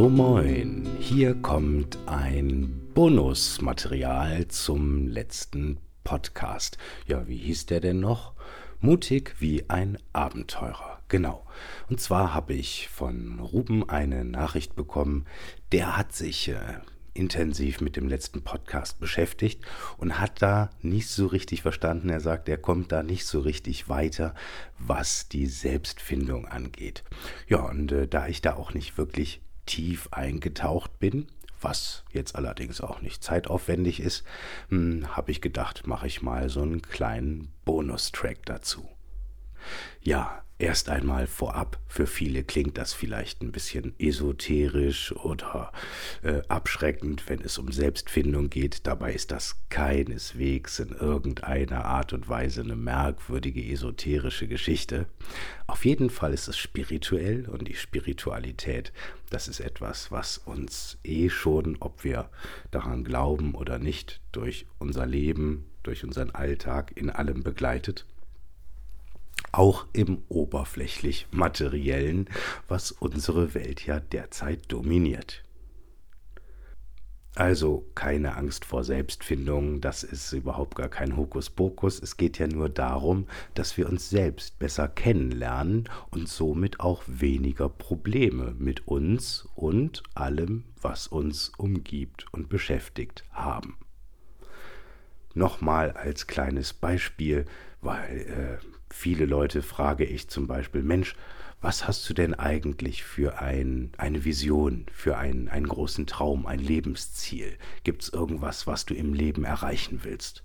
So moin, hier kommt ein Bonusmaterial zum letzten Podcast. Ja, wie hieß der denn noch? Mutig wie ein Abenteurer. Genau. Und zwar habe ich von Ruben eine Nachricht bekommen, der hat sich äh, intensiv mit dem letzten Podcast beschäftigt und hat da nicht so richtig verstanden. Er sagt, er kommt da nicht so richtig weiter, was die Selbstfindung angeht. Ja, und äh, da ich da auch nicht wirklich tief eingetaucht bin, was jetzt allerdings auch nicht zeitaufwendig ist, hm, habe ich gedacht, mache ich mal so einen kleinen Bonustrack dazu. Ja, Erst einmal vorab, für viele klingt das vielleicht ein bisschen esoterisch oder äh, abschreckend, wenn es um Selbstfindung geht. Dabei ist das keineswegs in irgendeiner Art und Weise eine merkwürdige esoterische Geschichte. Auf jeden Fall ist es spirituell und die Spiritualität, das ist etwas, was uns eh schon, ob wir daran glauben oder nicht, durch unser Leben, durch unseren Alltag in allem begleitet auch im oberflächlich materiellen, was unsere Welt ja derzeit dominiert. Also keine Angst vor Selbstfindung, das ist überhaupt gar kein Hokuspokus. Es geht ja nur darum, dass wir uns selbst besser kennenlernen und somit auch weniger Probleme mit uns und allem, was uns umgibt und beschäftigt haben. Nochmal als kleines Beispiel, weil äh, viele Leute frage ich zum Beispiel, Mensch, was hast du denn eigentlich für ein, eine Vision, für ein, einen großen Traum, ein Lebensziel? Gibt es irgendwas, was du im Leben erreichen willst?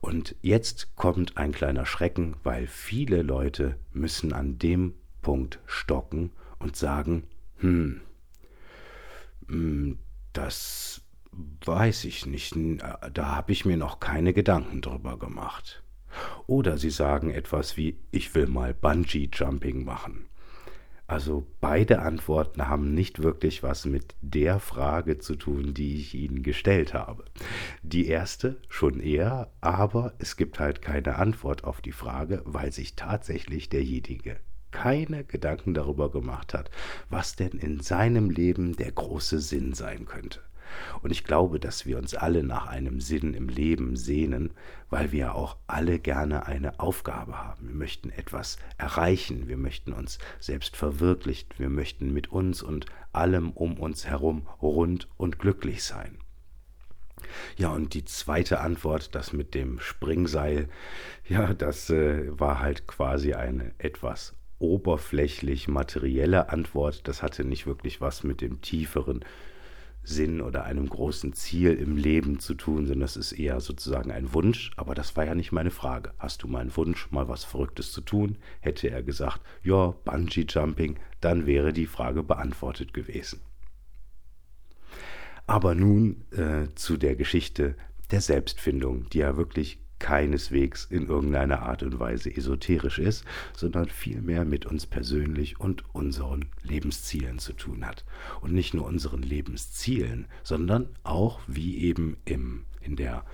Und jetzt kommt ein kleiner Schrecken, weil viele Leute müssen an dem Punkt stocken und sagen, hm, hm das weiß ich nicht, da habe ich mir noch keine Gedanken drüber gemacht. Oder sie sagen etwas wie, ich will mal Bungee-Jumping machen. Also beide Antworten haben nicht wirklich was mit der Frage zu tun, die ich Ihnen gestellt habe. Die erste schon eher, aber es gibt halt keine Antwort auf die Frage, weil sich tatsächlich derjenige keine Gedanken darüber gemacht hat, was denn in seinem Leben der große Sinn sein könnte. Und ich glaube, dass wir uns alle nach einem Sinn im Leben sehnen, weil wir auch alle gerne eine Aufgabe haben. Wir möchten etwas erreichen, wir möchten uns selbst verwirklichen, wir möchten mit uns und allem um uns herum rund und glücklich sein. Ja, und die zweite Antwort, das mit dem Springseil, ja, das äh, war halt quasi eine etwas oberflächlich materielle Antwort. Das hatte nicht wirklich was mit dem tieferen Sinn oder einem großen Ziel im Leben zu tun, sondern das ist eher sozusagen ein Wunsch. Aber das war ja nicht meine Frage. Hast du mal einen Wunsch, mal was Verrücktes zu tun? Hätte er gesagt, ja, Bungee Jumping, dann wäre die Frage beantwortet gewesen. Aber nun äh, zu der Geschichte der Selbstfindung, die ja wirklich keineswegs in irgendeiner Art und Weise esoterisch ist, sondern vielmehr mit uns persönlich und unseren Lebenszielen zu tun hat. Und nicht nur unseren Lebenszielen, sondern auch, wie eben im, in der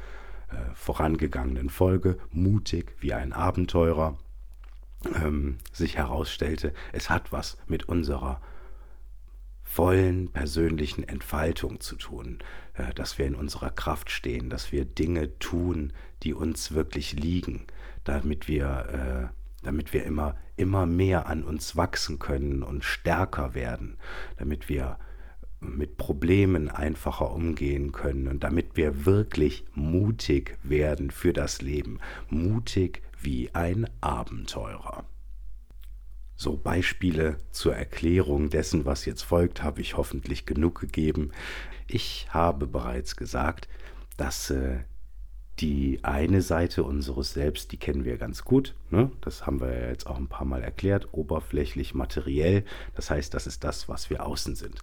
äh, vorangegangenen Folge, mutig wie ein Abenteurer ähm, sich herausstellte, es hat was mit unserer vollen persönlichen Entfaltung zu tun, äh, dass wir in unserer Kraft stehen, dass wir Dinge tun, die uns wirklich liegen, damit wir, äh, damit wir immer, immer mehr an uns wachsen können und stärker werden, damit wir mit Problemen einfacher umgehen können und damit wir wirklich mutig werden für das Leben, mutig wie ein Abenteurer. So Beispiele zur Erklärung dessen, was jetzt folgt, habe ich hoffentlich genug gegeben. Ich habe bereits gesagt, dass äh, die eine Seite unseres Selbst, die kennen wir ganz gut. Ne? Das haben wir ja jetzt auch ein paar Mal erklärt, oberflächlich, materiell. Das heißt, das ist das, was wir außen sind.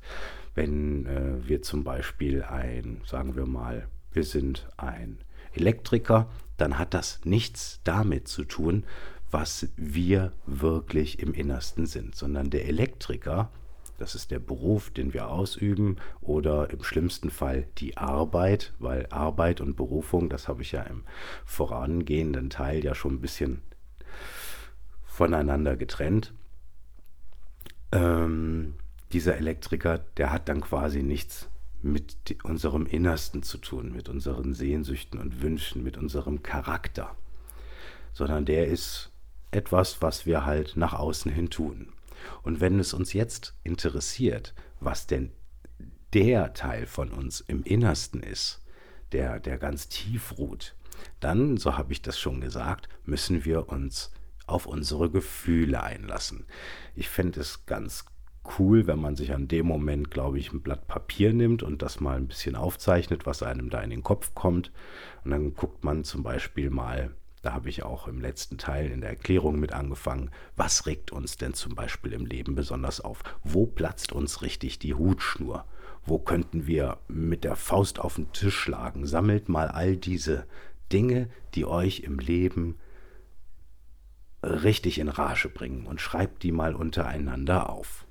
Wenn äh, wir zum Beispiel ein, sagen wir mal, wir sind ein Elektriker, dann hat das nichts damit zu tun, was wir wirklich im Innersten sind, sondern der Elektriker, das ist der Beruf, den wir ausüben oder im schlimmsten Fall die Arbeit, weil Arbeit und Berufung, das habe ich ja im vorangehenden Teil ja schon ein bisschen voneinander getrennt. Ähm, dieser Elektriker, der hat dann quasi nichts mit unserem Innersten zu tun, mit unseren Sehnsüchten und Wünschen, mit unserem Charakter, sondern der ist etwas, was wir halt nach außen hin tun. Und wenn es uns jetzt interessiert, was denn der Teil von uns im Innersten ist, der, der ganz tief ruht, dann, so habe ich das schon gesagt, müssen wir uns auf unsere Gefühle einlassen. Ich fände es ganz cool, wenn man sich an dem Moment, glaube ich, ein Blatt Papier nimmt und das mal ein bisschen aufzeichnet, was einem da in den Kopf kommt. Und dann guckt man zum Beispiel mal, da habe ich auch im letzten Teil in der Erklärung mit angefangen, was regt uns denn zum Beispiel im Leben besonders auf? Wo platzt uns richtig die Hutschnur? Wo könnten wir mit der Faust auf den Tisch schlagen? Sammelt mal all diese Dinge, die euch im Leben richtig in Rage bringen und schreibt die mal untereinander auf.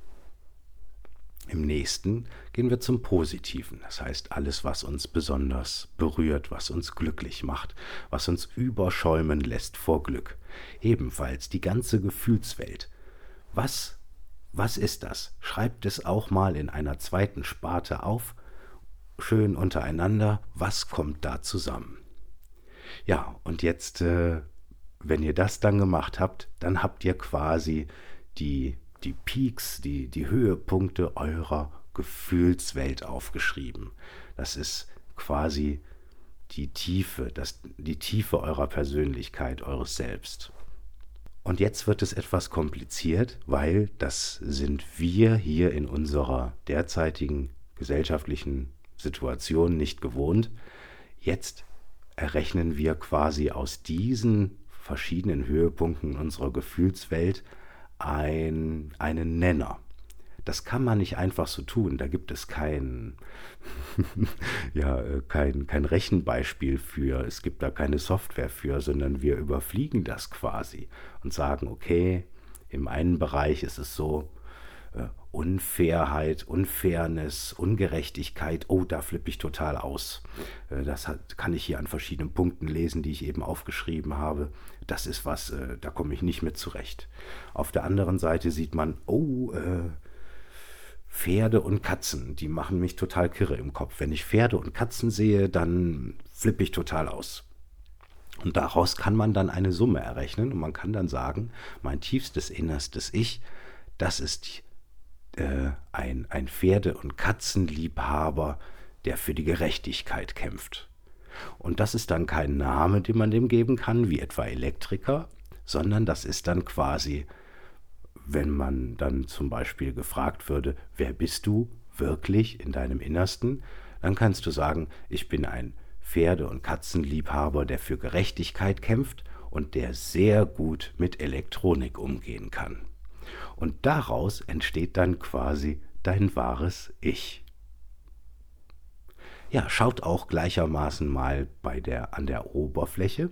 Im nächsten gehen wir zum Positiven, das heißt alles, was uns besonders berührt, was uns glücklich macht, was uns überschäumen lässt vor Glück. Ebenfalls die ganze Gefühlswelt. Was, was ist das? Schreibt es auch mal in einer zweiten Sparte auf, schön untereinander, was kommt da zusammen. Ja, und jetzt, äh, wenn ihr das dann gemacht habt, dann habt ihr quasi die die Peaks, die, die Höhepunkte eurer Gefühlswelt aufgeschrieben. Das ist quasi die Tiefe, das, die Tiefe eurer Persönlichkeit, eures Selbst. Und jetzt wird es etwas kompliziert, weil das sind wir hier in unserer derzeitigen gesellschaftlichen Situation nicht gewohnt. Jetzt errechnen wir quasi aus diesen verschiedenen Höhepunkten unserer Gefühlswelt ein, einen Nenner. Das kann man nicht einfach so tun. Da gibt es kein, ja, kein, kein Rechenbeispiel für. Es gibt da keine Software für, sondern wir überfliegen das quasi und sagen, okay, im einen Bereich ist es so, äh, Unfairheit, Unfairness, Ungerechtigkeit, oh, da flippe ich total aus. Äh, das hat, kann ich hier an verschiedenen Punkten lesen, die ich eben aufgeschrieben habe. Das ist was, äh, da komme ich nicht mit zurecht. Auf der anderen Seite sieht man, oh, äh, Pferde und Katzen, die machen mich total kirre im Kopf. Wenn ich Pferde und Katzen sehe, dann flippe ich total aus. Und daraus kann man dann eine Summe errechnen und man kann dann sagen, mein tiefstes innerstes Ich, das ist die äh, ein, ein Pferde- und Katzenliebhaber, der für die Gerechtigkeit kämpft. Und das ist dann kein Name, den man dem geben kann, wie etwa Elektriker, sondern das ist dann quasi, wenn man dann zum Beispiel gefragt würde, wer bist du wirklich in deinem Innersten, dann kannst du sagen, ich bin ein Pferde- und Katzenliebhaber, der für Gerechtigkeit kämpft und der sehr gut mit Elektronik umgehen kann. Und daraus entsteht dann quasi dein wahres Ich. Ja, schaut auch gleichermaßen mal bei der, an der Oberfläche,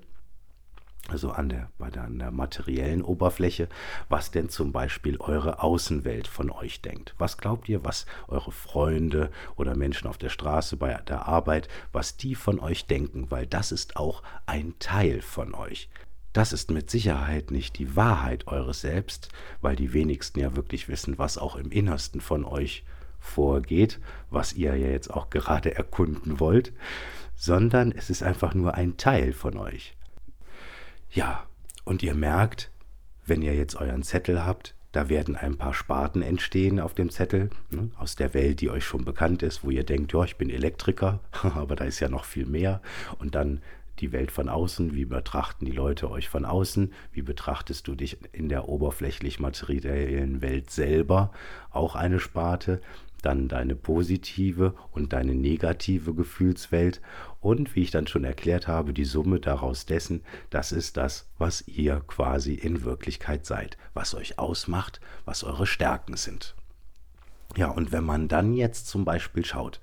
also an der, bei der, an der materiellen Oberfläche, was denn zum Beispiel eure Außenwelt von euch denkt. Was glaubt ihr, was eure Freunde oder Menschen auf der Straße, bei der Arbeit, was die von euch denken, weil das ist auch ein Teil von euch. Das ist mit Sicherheit nicht die Wahrheit eures Selbst, weil die wenigsten ja wirklich wissen, was auch im Innersten von euch vorgeht, was ihr ja jetzt auch gerade erkunden wollt, sondern es ist einfach nur ein Teil von euch. Ja, und ihr merkt, wenn ihr jetzt euren Zettel habt, da werden ein paar Sparten entstehen auf dem Zettel, ne, aus der Welt, die euch schon bekannt ist, wo ihr denkt, ja, ich bin Elektriker, aber da ist ja noch viel mehr. Und dann die Welt von außen, wie betrachten die Leute euch von außen, wie betrachtest du dich in der oberflächlich materiellen Welt selber, auch eine Sparte, dann deine positive und deine negative Gefühlswelt. Und wie ich dann schon erklärt habe, die Summe daraus dessen, das ist das, was ihr quasi in Wirklichkeit seid, was euch ausmacht, was eure Stärken sind. Ja, und wenn man dann jetzt zum Beispiel schaut,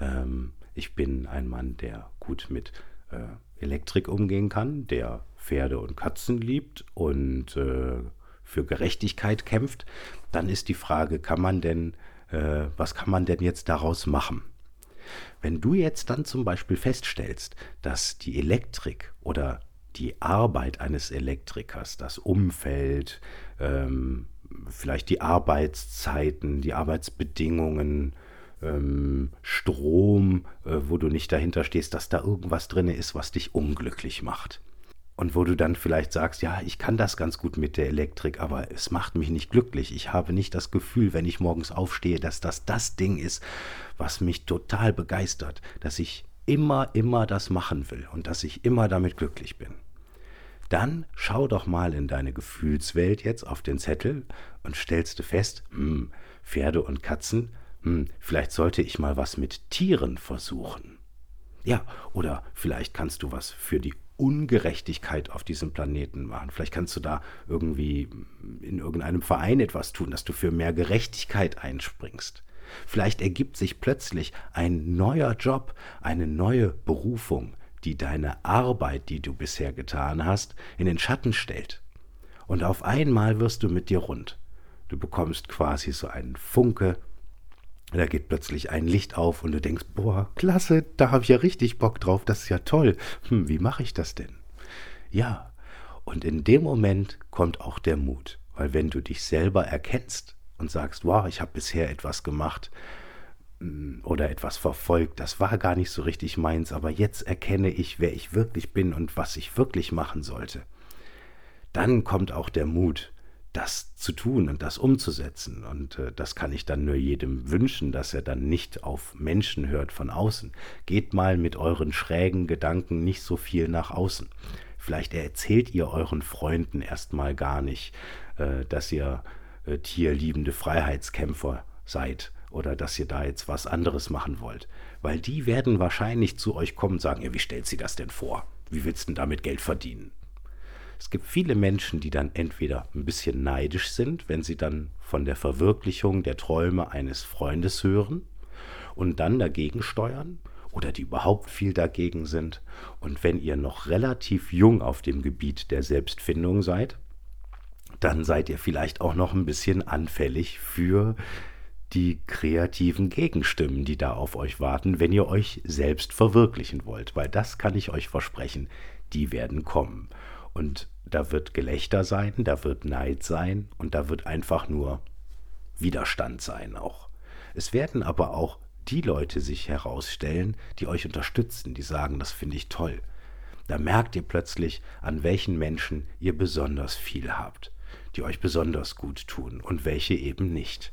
ähm, ich bin ein Mann, der gut mit äh, Elektrik umgehen kann, der Pferde und Katzen liebt und äh, für Gerechtigkeit kämpft, dann ist die Frage, kann man denn, äh, was kann man denn jetzt daraus machen? Wenn du jetzt dann zum Beispiel feststellst, dass die Elektrik oder die Arbeit eines Elektrikers, das Umfeld, ähm, vielleicht die Arbeitszeiten, die Arbeitsbedingungen, ähm, Strom, äh, wo du nicht dahinter stehst, dass da irgendwas drin ist, was dich unglücklich macht. Und wo du dann vielleicht sagst, ja, ich kann das ganz gut mit der Elektrik, aber es macht mich nicht glücklich. Ich habe nicht das Gefühl, wenn ich morgens aufstehe, dass das das Ding ist, was mich total begeistert, dass ich immer, immer das machen will und dass ich immer damit glücklich bin. Dann schau doch mal in deine Gefühlswelt jetzt auf den Zettel und stellst du fest, hm, Pferde und Katzen, hm, vielleicht sollte ich mal was mit Tieren versuchen. Ja, oder vielleicht kannst du was für die Ungerechtigkeit auf diesem Planeten machen. Vielleicht kannst du da irgendwie in irgendeinem Verein etwas tun, dass du für mehr Gerechtigkeit einspringst. Vielleicht ergibt sich plötzlich ein neuer Job, eine neue Berufung, die deine Arbeit, die du bisher getan hast, in den Schatten stellt. Und auf einmal wirst du mit dir rund. Du bekommst quasi so einen Funke, da geht plötzlich ein Licht auf und du denkst, boah, klasse, da habe ich ja richtig Bock drauf, das ist ja toll. Hm, wie mache ich das denn? Ja, und in dem Moment kommt auch der Mut, weil wenn du dich selber erkennst und sagst, wow, ich habe bisher etwas gemacht hm, oder etwas verfolgt, das war gar nicht so richtig meins, aber jetzt erkenne ich, wer ich wirklich bin und was ich wirklich machen sollte, dann kommt auch der Mut, das zu tun und das umzusetzen. Und äh, das kann ich dann nur jedem wünschen, dass er dann nicht auf Menschen hört von außen. Geht mal mit euren schrägen Gedanken nicht so viel nach außen. Vielleicht erzählt ihr euren Freunden erstmal gar nicht, äh, dass ihr äh, tierliebende Freiheitskämpfer seid oder dass ihr da jetzt was anderes machen wollt. Weil die werden wahrscheinlich zu euch kommen und sagen, ja, wie stellt sie das denn vor? Wie willst du denn damit Geld verdienen? Es gibt viele Menschen, die dann entweder ein bisschen neidisch sind, wenn sie dann von der Verwirklichung der Träume eines Freundes hören und dann dagegen steuern oder die überhaupt viel dagegen sind. Und wenn ihr noch relativ jung auf dem Gebiet der Selbstfindung seid, dann seid ihr vielleicht auch noch ein bisschen anfällig für die kreativen Gegenstimmen, die da auf euch warten, wenn ihr euch selbst verwirklichen wollt, weil das kann ich euch versprechen, die werden kommen. Und da wird Gelächter sein, da wird Neid sein und da wird einfach nur Widerstand sein auch. Es werden aber auch die Leute sich herausstellen, die euch unterstützen, die sagen, das finde ich toll. Da merkt ihr plötzlich, an welchen Menschen ihr besonders viel habt, die euch besonders gut tun und welche eben nicht.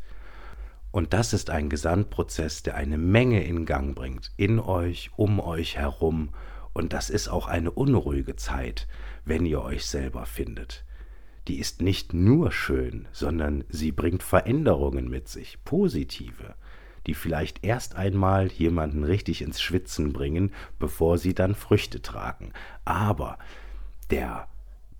Und das ist ein Gesamtprozess, der eine Menge in Gang bringt, in euch, um euch herum, und das ist auch eine unruhige Zeit, wenn ihr euch selber findet. Die ist nicht nur schön, sondern sie bringt Veränderungen mit sich, positive, die vielleicht erst einmal jemanden richtig ins Schwitzen bringen, bevor sie dann Früchte tragen. Aber der,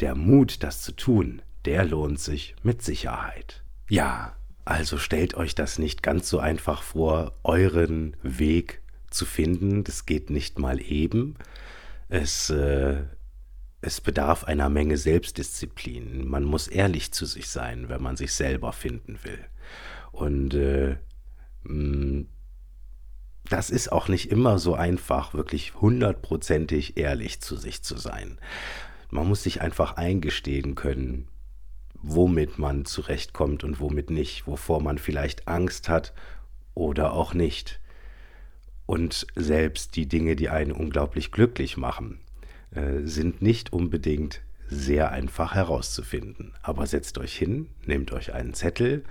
der Mut, das zu tun, der lohnt sich mit Sicherheit. Ja, also stellt euch das nicht ganz so einfach vor, euren Weg zu finden. Das geht nicht mal eben. Es äh, es bedarf einer Menge Selbstdisziplin. Man muss ehrlich zu sich sein, wenn man sich selber finden will. Und äh, mm, das ist auch nicht immer so einfach, wirklich hundertprozentig ehrlich zu sich zu sein. Man muss sich einfach eingestehen können, womit man zurechtkommt und womit nicht, wovor man vielleicht Angst hat oder auch nicht. Und selbst die Dinge, die einen unglaublich glücklich machen, äh, sind nicht unbedingt sehr einfach herauszufinden. Aber setzt euch hin, nehmt euch einen Zettel.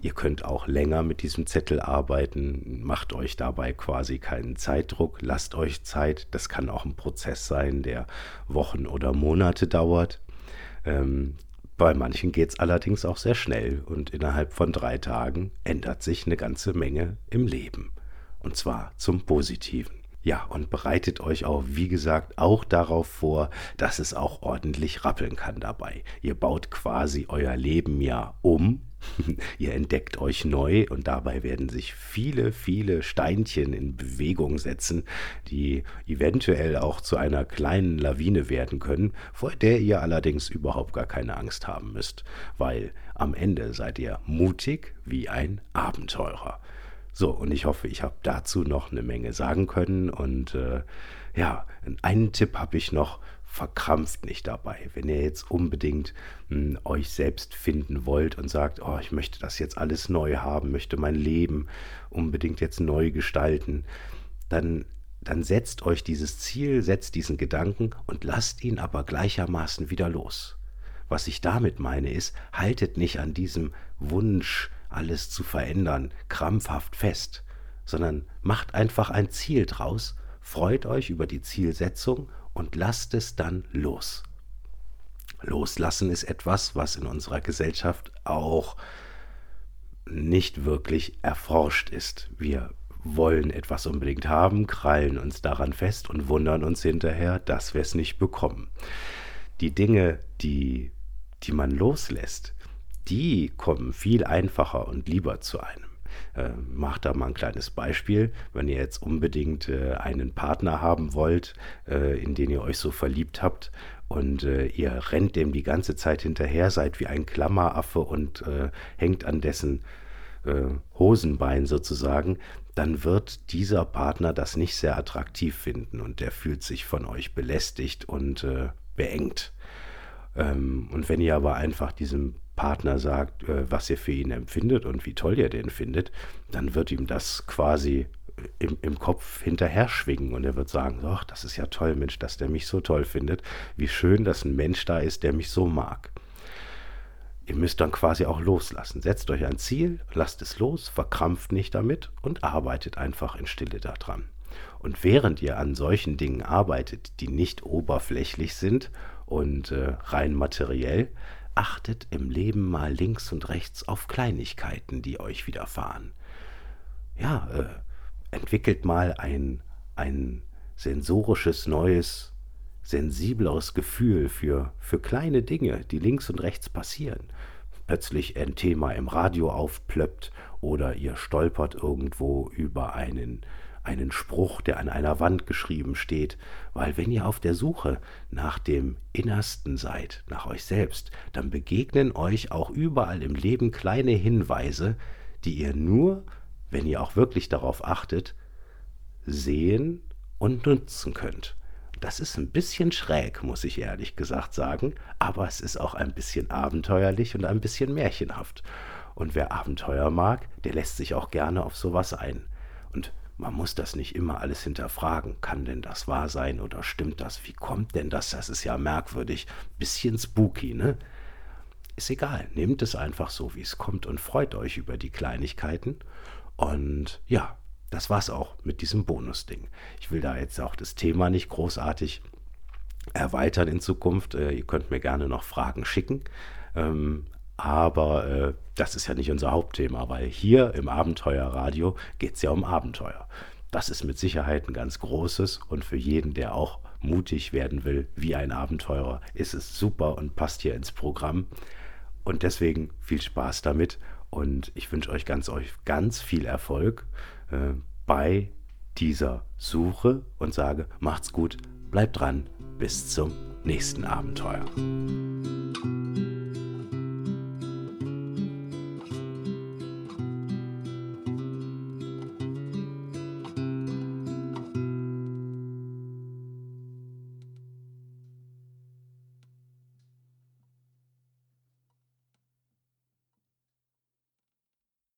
Ihr könnt auch länger mit diesem Zettel arbeiten, macht euch dabei quasi keinen Zeitdruck, lasst euch Zeit. Das kann auch ein Prozess sein, der Wochen oder Monate dauert. Ähm, bei manchen geht es allerdings auch sehr schnell und innerhalb von drei Tagen ändert sich eine ganze Menge im Leben. Und zwar zum Positiven. Ja, und bereitet euch auch, wie gesagt, auch darauf vor, dass es auch ordentlich rappeln kann dabei. Ihr baut quasi euer Leben ja um. Ihr entdeckt euch neu und dabei werden sich viele, viele Steinchen in Bewegung setzen, die eventuell auch zu einer kleinen Lawine werden können, vor der ihr allerdings überhaupt gar keine Angst haben müsst, weil am Ende seid ihr mutig wie ein Abenteurer. So, und ich hoffe, ich habe dazu noch eine Menge sagen können. Und äh, ja, einen Tipp habe ich noch. verkrampft nicht dabei. Wenn ihr jetzt unbedingt mh, hm, euch selbst finden wollt und sagt, oh, ich möchte das jetzt alles neu haben, möchte mein Leben unbedingt jetzt neu gestalten, dann, dann setzt euch dieses Ziel, setzt diesen Gedanken und lasst ihn aber gleichermaßen wieder los. Was ich damit meine ist, haltet nicht an diesem Wunsch, alles zu verändern, krampfhaft fest, sondern macht einfach ein Ziel draus, freut euch über die Zielsetzung und lasst es dann los. Loslassen ist etwas, was in unserer Gesellschaft auch nicht wirklich erforscht ist. Wir wollen etwas unbedingt haben, krallen uns daran fest und wundern uns hinterher, dass wir es nicht bekommen. Die Dinge, die, die man loslässt, die kommen viel einfacher und lieber zu einem. Äh, macht da mal ein kleines Beispiel. Wenn ihr jetzt unbedingt äh, einen Partner haben wollt, äh, in den ihr euch so verliebt habt und äh, ihr rennt dem die ganze Zeit hinterher, seid wie ein Klammeraffe und äh, hängt an dessen äh, Hosenbein sozusagen, dann wird dieser Partner das nicht sehr attraktiv finden und der fühlt sich von euch belästigt und beengt. Ähm, und wenn ihr aber einfach diesem Partner sagt, äh, was ihr für ihn empfindet und wie toll ihr den findet, dann wird ihm das quasi im, im Kopf hinterher schwingen und er wird sagen, ach, das ist ja toll, Mensch, dass der mich so toll findet. Wie schön, dass ein Mensch da ist, der mich so mag. Ihr müsst dann quasi auch loslassen. Setzt euch ein Ziel, lasst es los, verkrampft nicht damit und arbeitet einfach in Stille daran. Und während ihr an solchen Dingen arbeitet, die nicht oberflächlich sind und äh, rein materiell, achtet im Leben mal links und rechts auf Kleinigkeiten, die euch widerfahren. Ja, äh, entwickelt mal ein, ein sensorisches, neues, sensibleres Gefühl für, für kleine Dinge, die links und rechts passieren. Plötzlich ein Thema im Radio aufplöppt oder ihr stolpert irgendwo über einen einen Spruch, der an einer Wand geschrieben steht, weil wenn ihr auf der Suche nach dem Innersten seid, nach euch selbst, dann begegnen euch auch überall im Leben kleine Hinweise, die ihr nur, wenn ihr auch wirklich darauf achtet, sehen und nutzen könnt. Das ist ein bisschen schräg, muss ich ehrlich gesagt sagen, aber es ist auch ein bisschen abenteuerlich und ein bisschen märchenhaft. Und wer Abenteuer mag, der lässt sich auch gerne auf sowas ein. Man muss das nicht immer alles hinterfragen. Kann denn das wahr sein oder stimmt das? Wie kommt denn das? Das ist ja merkwürdig. Bisschen spooky, ne? Ist egal. Nehmt es einfach so, wie es kommt und freut euch über die Kleinigkeiten. Und ja, das war's auch mit diesem Bonusding. Ich will da jetzt auch das Thema nicht großartig erweitern in Zukunft. Äh, ihr könnt mir gerne noch Fragen schicken. Aber äh, das ist ja nicht unser Hauptthema, weil hier im Abenteuerradio geht es ja um Abenteuer. Das ist mit Sicherheit ein ganz großes und für jeden, der auch mutig werden will wie ein Abenteurer, ist es super und passt hier ins Programm. Und deswegen viel Spaß damit und ich wünsche euch ganz, euch ganz viel Erfolg äh, bei dieser Suche und sage, macht's gut, bleibt dran, bis zum nächsten Abenteuer.